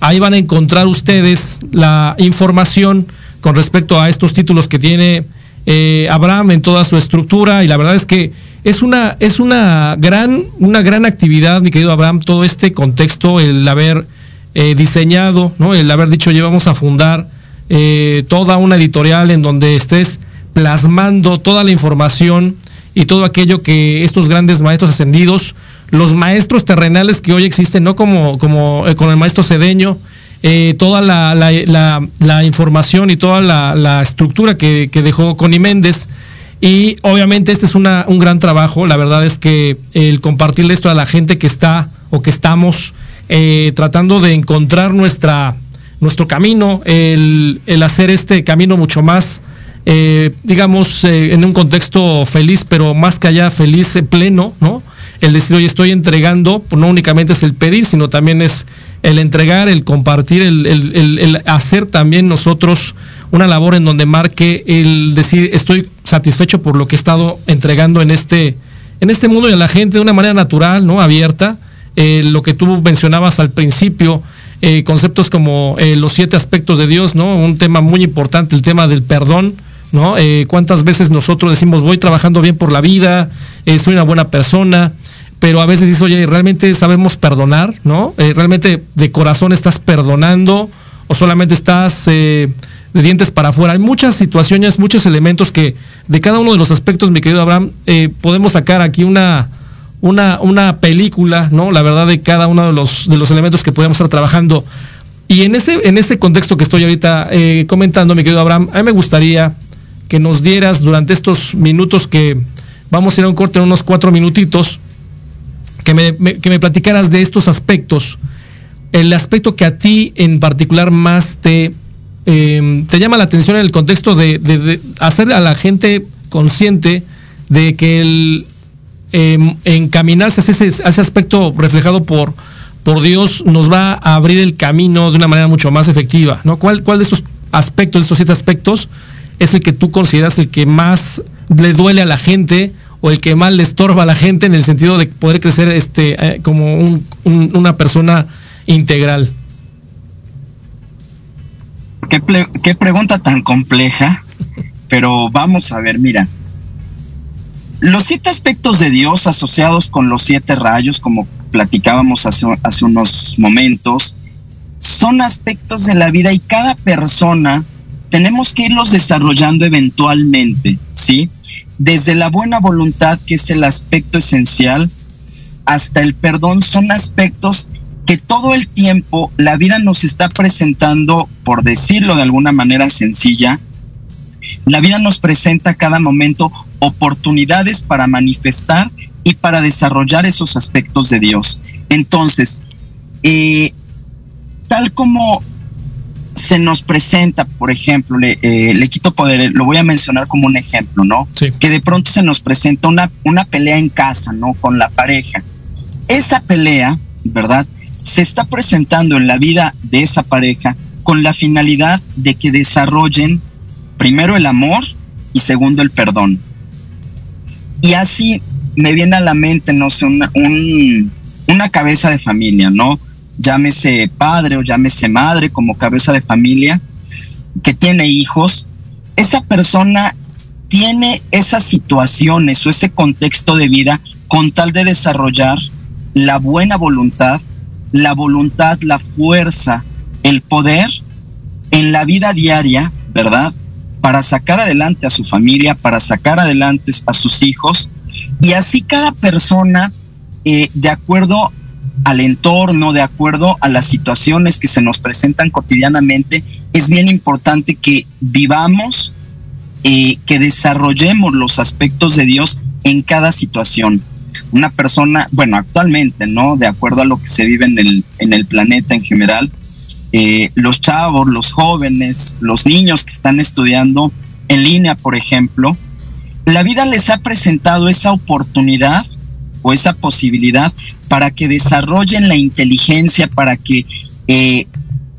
Ahí van a encontrar ustedes la información con respecto a estos títulos que tiene eh, Abraham en toda su estructura y la verdad es que es una, es una gran, una gran actividad, mi querido Abraham, todo este contexto, el haber eh, diseñado, ¿no? el haber dicho, llevamos a fundar eh, toda una editorial en donde estés plasmando toda la información y todo aquello que estos grandes maestros ascendidos, los maestros terrenales que hoy existen, no como, como eh, con el maestro Cedeño, eh, toda la, la, información y toda la, estructura que, dejó Connie Méndez. Y obviamente este es una, un gran trabajo. La verdad es que el compartirle esto a la gente que está o que estamos tratando de encontrar nuestra, nuestro camino, el, hacer este camino mucho más eh, digamos, eh, en un contexto feliz, pero más que allá feliz, eh, pleno, ¿no? El decir, hoy estoy entregando, pues no únicamente es el pedir, sino también es el entregar, el compartir, el, hacer también nosotros una labor en donde marque el decir, estoy satisfecho por lo que he estado entregando en este, en este mundo y a la gente de una manera natural, ¿no? Abierta. lo que tú mencionabas al principio, conceptos como los siete aspectos de Dios, ¿no? Un tema muy importante, el tema del perdón, ¿no? Eh, ¿Cuántas veces nosotros decimos, voy trabajando bien por la vida, eh, soy una buena persona, pero a veces dices, oye, ¿realmente sabemos perdonar, ¿no? Eh, ¿Realmente de corazón estás perdonando o solamente estás de dientes para afuera? Hay muchas situaciones, muchos elementos que de cada uno de los aspectos, mi querido Abraham, podemos sacar aquí una... Una, una película, ¿no? La verdad de cada uno de los, de los elementos que podemos estar trabajando. Y en ese, en ese contexto que estoy ahorita comentando, mi querido Abraham, a mí me gustaría que nos dieras durante estos minutos que vamos a ir a un corte en unos cuatro minutitos, que me, que me platicaras de estos aspectos, el aspecto que a ti en particular más te, em, te llama la atención en el contexto de, hacer a la gente consciente de que el em, encaminarse a ese, aspecto reflejado por, por Dios nos va a abrir el camino de una manera mucho más efectiva. ¿Cuál, cuál de estos aspectos, de estos siete aspectos, es el que tú consideras el que más le duele a la gente o el que más le estorba a la gente en el sentido de poder crecer este, eh, como una persona integral? ¿Qué, pregunta tan compleja, pero vamos a ver, mira. Los siete aspectos de Dios asociados con los siete rayos, como platicábamos hace, unos momentos, son aspectos de la vida y cada persona tenemos que irlos desarrollando eventualmente, ¿sí? Desde la buena voluntad, que es el aspecto esencial, hasta el perdón, son aspectos que todo el tiempo la vida nos está presentando, por decirlo de alguna manera sencilla, la vida nos presenta a cada momento oportunidades para manifestar y para desarrollar esos aspectos de Dios. Entonces, eh, tal como se nos presenta, por ejemplo, le, eh, le, quito poder, lo voy a mencionar como un ejemplo, ¿no? Que de pronto se nos presenta una, una pelea en casa, ¿no? Con la pareja. Esa pelea, ¿verdad? Se está presentando en la vida de esa pareja con la finalidad de que desarrollen primero el amor y segundo el perdón. Y así me viene a la mente, no sé, una, un, una cabeza de familia, ¿no? Llámese padre o llámese madre como cabeza de familia que tiene hijos, esa persona tiene esas situaciones o ese contexto de vida con tal de desarrollar la buena voluntad, la voluntad, la fuerza, el poder en la vida diaria, ¿verdad? Para sacar adelante a su familia, para sacar adelante a sus hijos. Y así cada persona, eh, de acuerdo al entorno, de acuerdo a las situaciones que se nos presentan cotidianamente, es bien importante que vivamos, eh, que desarrollemos los aspectos de Dios en cada situación. Una persona, bueno, actualmente, ¿no? De acuerdo a lo que se vive en el, en el planeta en general, eh, los chavos, los jóvenes, los niños que están estudiando en línea, por ejemplo, la vida les ha presentado esa oportunidad o esa posibilidad para que desarrollen la inteligencia, para que eh,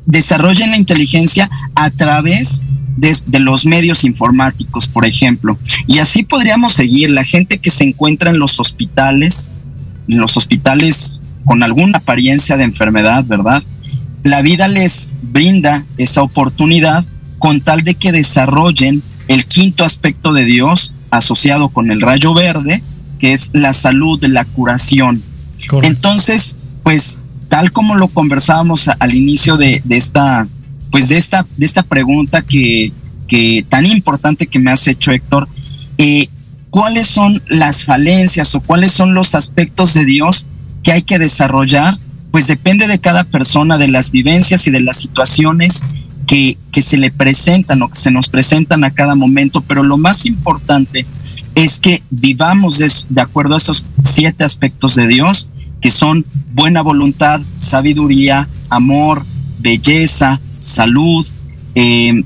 desarrollen la inteligencia a través de, de, los medios informáticos, por ejemplo. Y así podríamos seguir. La gente que se encuentra en los hospitales, en los hospitales con alguna apariencia de enfermedad, ¿verdad? La vida les brinda esa oportunidad con tal de que desarrollen el quinto aspecto de Dios asociado con el rayo verde, que es la salud, la curación. Correcto. Entonces, pues tal como lo conversábamos al inicio de, de, esta, pues de esta, de esta pregunta que, que tan importante que me has hecho, Héctor, eh, ¿cuáles son las falencias o cuáles son los aspectos de Dios que hay que desarrollar? Pues depende de cada persona, de las vivencias y de las situaciones que, que, se le presentan o que se nos presentan a cada momento, pero lo más importante es que vivamos de, acuerdo a esos siete aspectos de Dios, que son buena voluntad, sabiduría, amor, belleza, salud, eh,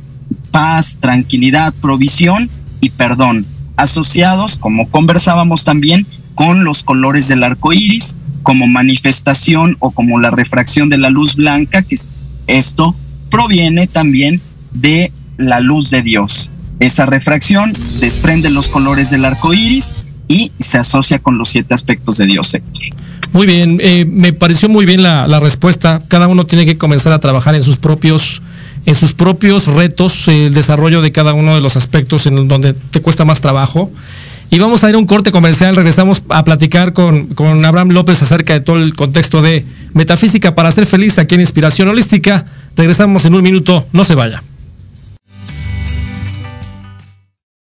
paz, tranquilidad, provisión y perdón, asociados, como conversábamos también, con los colores del arco iris, como manifestación o como la refracción de la luz blanca, que es esto proviene también de la luz de Dios. Esa refracción desprende los colores del arco iris y se asocia con los siete aspectos de Dios, Héctor. Muy bien, eh, me pareció muy bien la, la, respuesta. Cada uno tiene que comenzar a trabajar en sus propios, en sus propios retos, eh, el desarrollo de cada uno de los aspectos en donde te cuesta más trabajo. Y vamos a ir a un corte comercial, regresamos a platicar con, con Abraham López acerca de todo el contexto de metafísica para ser feliz aquí en Inspiración Holística. Regresamos en un minuto, no se vaya.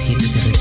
2017 se repite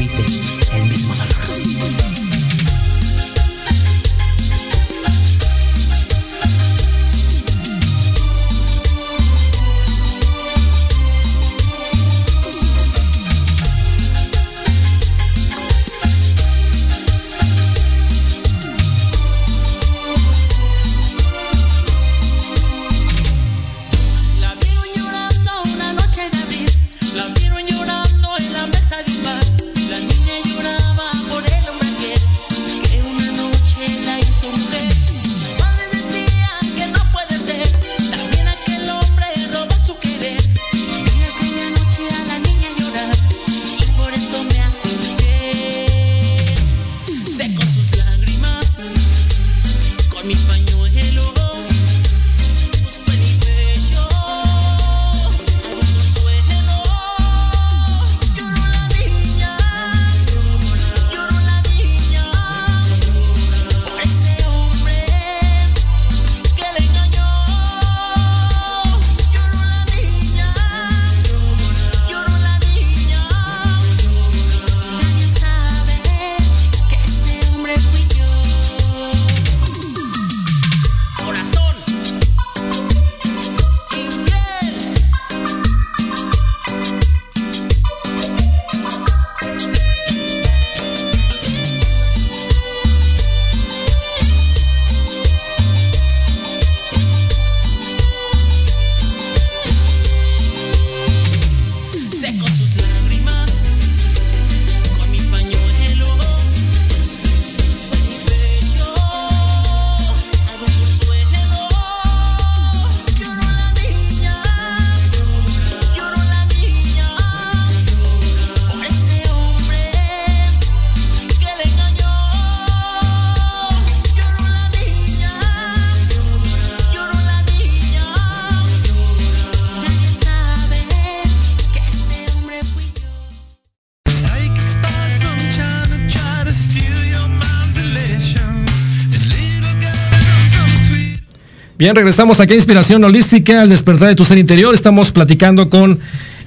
Bien, regresamos aquí a Inspiración Holística, al despertar de tu ser interior. Estamos platicando con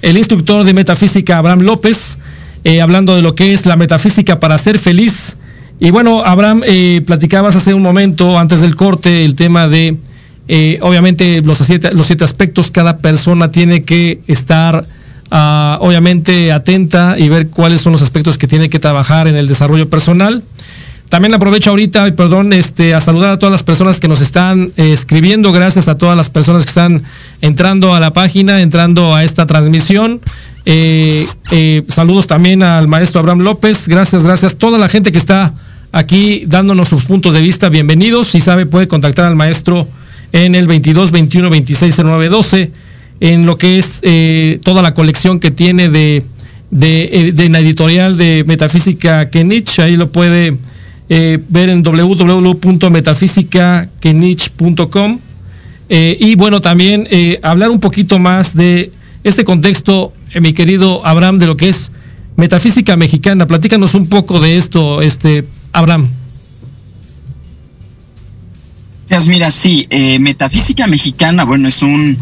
el instructor de metafísica Abraham López, eh, hablando de lo que es la metafísica para ser feliz. Y bueno, Abraham, eh, platicabas hace un momento, antes del corte, el tema de, eh, obviamente, los siete, aspectos. Cada persona tiene que estar, uh, obviamente, atenta y ver cuáles son los aspectos que tiene que trabajar en el desarrollo personal. También aprovecho ahorita, perdón, este, a saludar a todas las personas que nos están eh, escribiendo. Gracias a todas las personas que están entrando a la página, entrando a esta transmisión. Eh, eh, saludos también al maestro Abraham López. Gracias, gracias. Toda la gente que está aquí dándonos sus puntos de vista, bienvenidos. Si sabe, puede contactar al maestro en el 22 21 26 09 12 en lo que es toda la colección que tiene de, de, de, la editorial de Metafísica Kenich. Ahí lo puede eh, ver en www.metafísicakenich.com eh, y bueno, también eh, hablar un poquito más de este contexto, mi querido Abraham, de lo que es metafísica mexicana. Platícanos un poco de esto, este Abraham. Mira, sí, Metafísica Mexicana, bueno, es un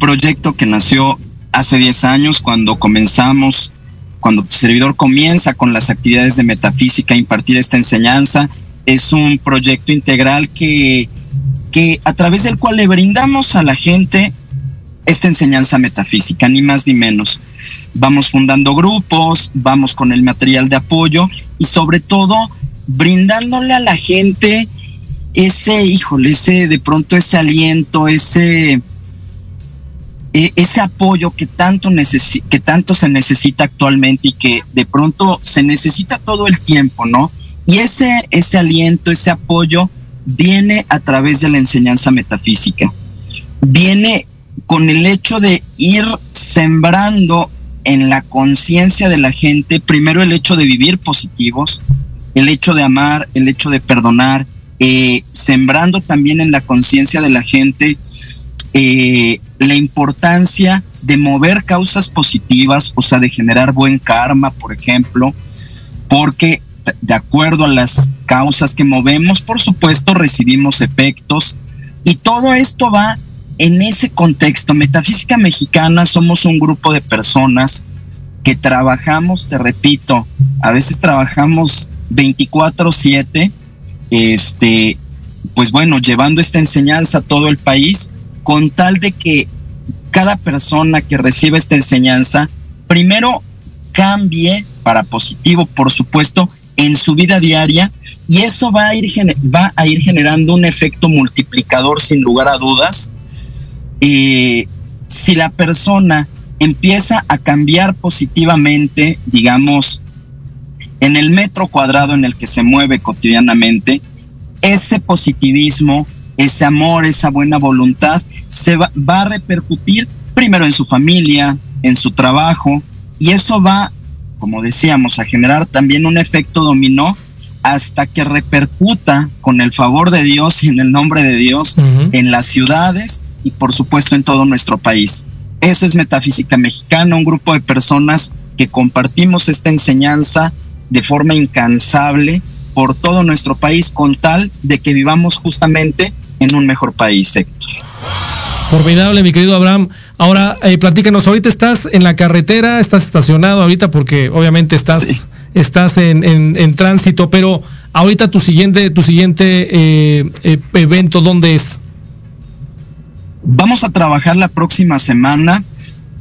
proyecto que nació hace 10 años cuando comenzamos cuando tu servidor comienza con las actividades de metafísica, impartir esta enseñanza, es un proyecto integral que, que a través del cual le brindamos a la gente esta enseñanza metafísica, ni más ni menos. Vamos fundando grupos, vamos con el material de apoyo y sobre todo brindándole a la gente ese, híjole, ese de pronto ese aliento, ese ese apoyo que tanto, que tanto se necesita actualmente y que de pronto se necesita todo el tiempo, ¿no? Y ese, ese aliento, ese apoyo viene a través de la enseñanza metafísica. Viene con el hecho de ir sembrando en la conciencia de la gente, primero el hecho de vivir positivos, el hecho de amar, el hecho de perdonar, eh, sembrando también en la conciencia de la gente eh, la importancia de mover causas positivas, o sea, de generar buen karma, por ejemplo, porque de acuerdo a las causas que movemos, por supuesto, recibimos efectos y todo esto va en ese contexto. Metafísica Mexicana somos un grupo de personas que trabajamos, te repito, a veces trabajamos 24/7, este, pues bueno, llevando esta enseñanza a todo el país con tal de que cada persona que reciba esta enseñanza, primero cambie para positivo, por supuesto, en su vida diaria y eso va a ir, va a ir generando un efecto multiplicador sin lugar a dudas. Eh, si la persona empieza a cambiar positivamente, digamos, en el metro cuadrado en el que se mueve cotidianamente, ese positivismo, ese amor, esa buena voluntad se va, a repercutir primero en su familia, en su trabajo, y eso va, como decíamos, a generar también un efecto dominó hasta que repercuta con el favor de Dios y en el nombre de Dios en las ciudades y por supuesto en todo nuestro país. Eso es Metafísica Mexicana, un grupo de personas que compartimos esta enseñanza de forma incansable por todo nuestro país con tal de que vivamos justamente en un mejor país, Héctor. Formidable, mi querido Abraham. Ahora, eh, platícanos, ahorita estás en la carretera, estás estacionado ahorita porque obviamente estás, estás en, en, tránsito, pero ahorita tu siguiente, tu siguiente eh, eh, evento, ¿dónde es? Vamos a trabajar la próxima semana.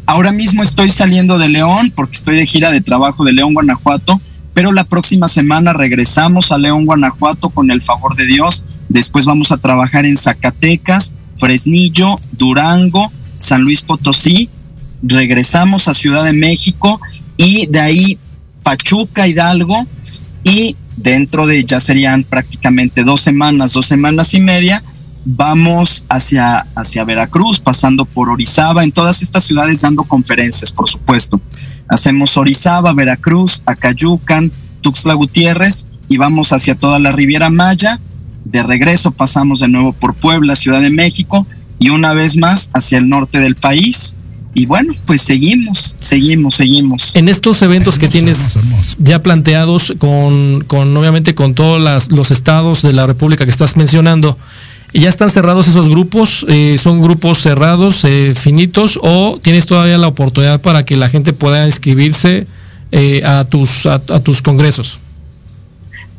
Ahora mismo estoy saliendo de León porque estoy de gira de trabajo de León, Guanajuato, pero la próxima semana regresamos a León, Guanajuato con el favor de Dios. Después vamos a trabajar en Zacatecas, Fresnillo, Durango, San Luis Potosí. Regresamos a Ciudad de México y de ahí Pachuca, Hidalgo y dentro de ya serían prácticamente dos semanas, dos semanas y media, vamos hacia, hacia Veracruz, pasando por Orizaba, en todas estas ciudades dando conferencias, por supuesto. Hacemos Orizaba, Veracruz, Acayucan, Tuxtla Gutiérrez y vamos hacia toda la Riviera Maya. De regreso pasamos de nuevo por Puebla, Ciudad de México y una vez más hacia el norte del país. Y bueno, pues seguimos, seguimos, seguimos. En estos eventos que tienes ya planteados con, con obviamente con todos los estados de la República que estás mencionando, ¿Ya están cerrados esos grupos? Eh, ¿Son grupos cerrados, eh, finitos, o tienes todavía la oportunidad para que la gente pueda inscribirse eh, a, tus, a, tus congresos?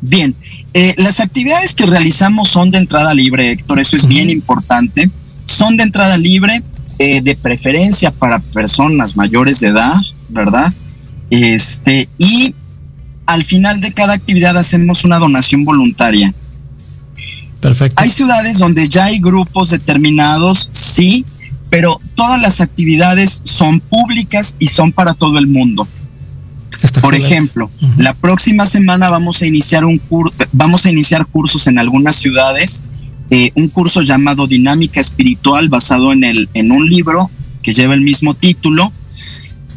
Bien, las actividades que realizamos son de entrada libre, Héctor, eso es bien importante. Son de entrada libre, de preferencia para personas mayores de edad, ¿verdad? Este, y al final de cada actividad hacemos una donación voluntaria. Perfecto. Hay ciudades donde ya hay grupos determinados, sí, pero todas las actividades son públicas y son para todo el mundo. Por ejemplo, la próxima semana vamos a iniciar un vamos a iniciar cursos en algunas ciudades, eh, un curso llamado Dinámica Espiritual basado en el en un libro que lleva el mismo título.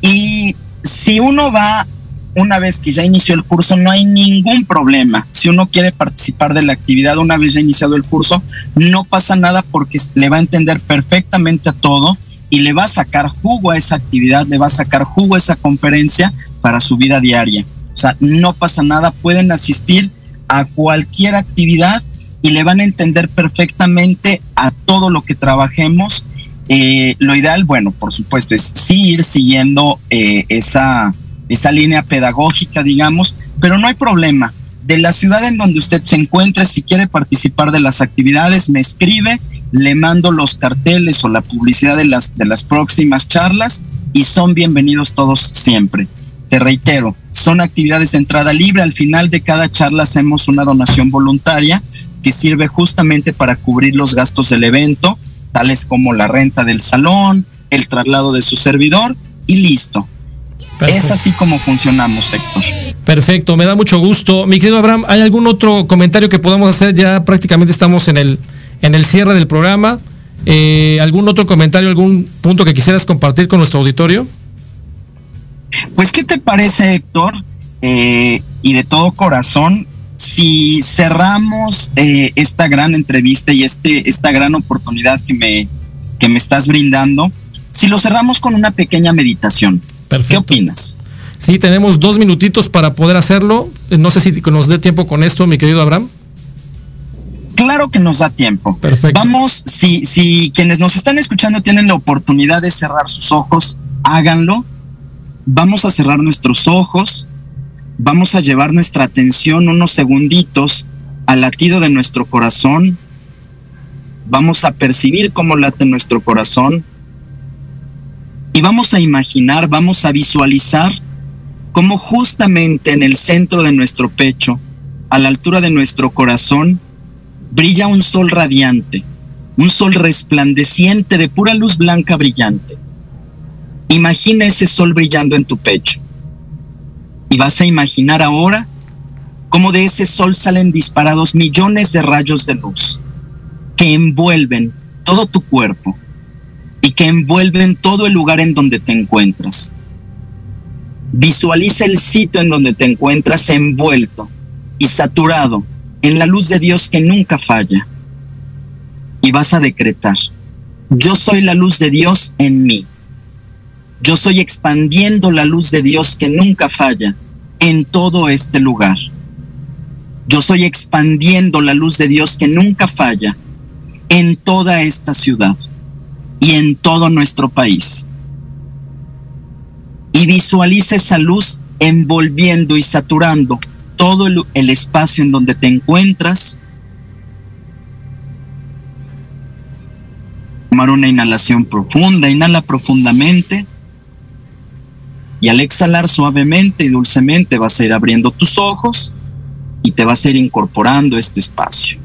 Y si uno va una vez que ya inició el curso, no hay ningún problema. Si uno quiere participar de la actividad una vez ya iniciado el curso, no pasa nada porque le va a entender perfectamente a todo y le va a sacar jugo a esa actividad, le va a sacar jugo a esa conferencia para su vida diaria. O sea, no pasa nada, pueden asistir a cualquier actividad y le van a entender perfectamente a todo lo que trabajemos. Eh, lo ideal, bueno, por supuesto, es sí ir siguiendo eh, esa, esa línea pedagógica, digamos, pero no hay problema. De la ciudad en donde usted se encuentre, si quiere participar de las actividades, me escribe, le mando los carteles o la publicidad de las, de las próximas charlas y son bienvenidos todos siempre. Te reitero, son actividades de entrada libre. Al final de cada charla hacemos una donación voluntaria que sirve justamente para cubrir los gastos del evento, tales como la renta del salón, el traslado de su servidor y listo. Es así como funcionamos, Héctor. Perfecto, me da mucho gusto. Mi querido Abraham, ¿hay algún otro comentario que podamos hacer? Ya prácticamente estamos en el, en el cierre del programa. Eh, ¿Algún otro comentario, algún punto que quisieras compartir con nuestro auditorio? Pues, ¿qué te parece, Héctor? Eh, y de todo corazón, si cerramos eh, esta gran entrevista y este, esta gran oportunidad que me, que me estás brindando, si lo cerramos con una pequeña meditación. ¿Qué opinas? Sí, tenemos dos minutitos para poder hacerlo. No sé si nos dé tiempo con esto, mi querido Abraham. Claro que nos da tiempo. Perfecto. Vamos, si, si quienes nos están escuchando tienen la oportunidad de cerrar sus ojos, háganlo. Vamos a cerrar nuestros ojos. Vamos a llevar nuestra atención unos segunditos al latido de nuestro corazón. Vamos a percibir cómo late nuestro corazón y vamos a imaginar, vamos a visualizar cómo justamente en el centro de nuestro pecho, a la altura de nuestro corazón, brilla un sol radiante, un sol resplandeciente de pura luz blanca brillante. Imagina ese sol brillando en tu pecho. Y vas a imaginar ahora cómo de ese sol salen disparados millones de rayos de luz que envuelven todo tu cuerpo y que envuelven todo el lugar en donde te encuentras. Visualiza el sitio en donde te encuentras envuelto y saturado en la luz de Dios que nunca falla. Y vas a decretar, yo soy la luz de Dios en mí. Yo soy expandiendo la luz de Dios que nunca falla en todo este lugar. Yo soy expandiendo la luz de Dios que nunca falla en toda esta ciudad y en todo nuestro país. Y visualiza esa luz envolviendo y saturando todo el, espacio en donde te encuentras. Tomar una inhalación profunda, inhala profundamente. Y al exhalar suavemente y dulcemente vas a ir abriendo tus ojos y te vas a ir incorporando este espacio.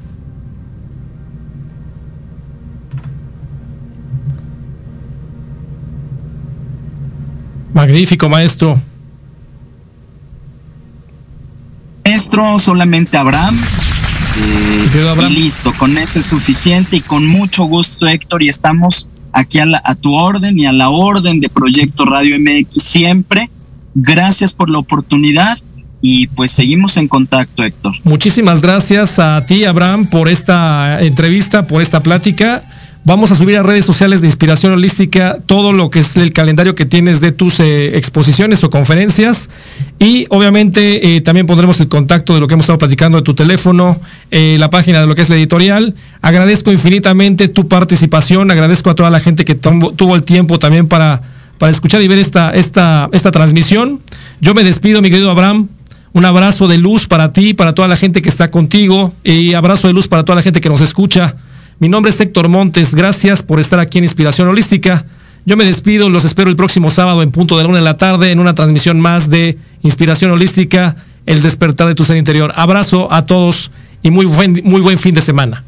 Magnífico, maestro. Maestro, solamente Abraham. Eh, y listo, con eso es suficiente y con mucho gusto, Héctor, y estamos aquí a, a tu orden y a la orden de Proyecto Radio MX siempre. Gracias por la oportunidad y pues seguimos en contacto, Héctor. Muchísimas gracias a ti, Abraham, por esta entrevista, por esta plática. Vamos a subir a redes sociales de Inspiración Holística todo lo que es el calendario que tienes de tus eh, exposiciones o conferencias. Y obviamente eh, también pondremos el contacto de lo que hemos estado platicando de tu teléfono, eh, la página de lo que es la editorial. Agradezco infinitamente tu participación, agradezco a toda la gente que tuvo el tiempo también para, para escuchar y ver esta, esta, esta transmisión. Yo me despido, mi querido Abraham. Un abrazo de luz para ti, para toda la gente que está contigo y abrazo de luz para toda la gente que nos escucha. Mi nombre es Héctor Montes, gracias por estar aquí en Inspiración Holística. Yo me despido, los espero el próximo sábado en punto de la una de la tarde en una transmisión más de Inspiración Holística, el despertar de tu ser interior. Abrazo a todos y muy buen, muy buen fin de semana.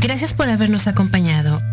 Gracias por habernos acompañado.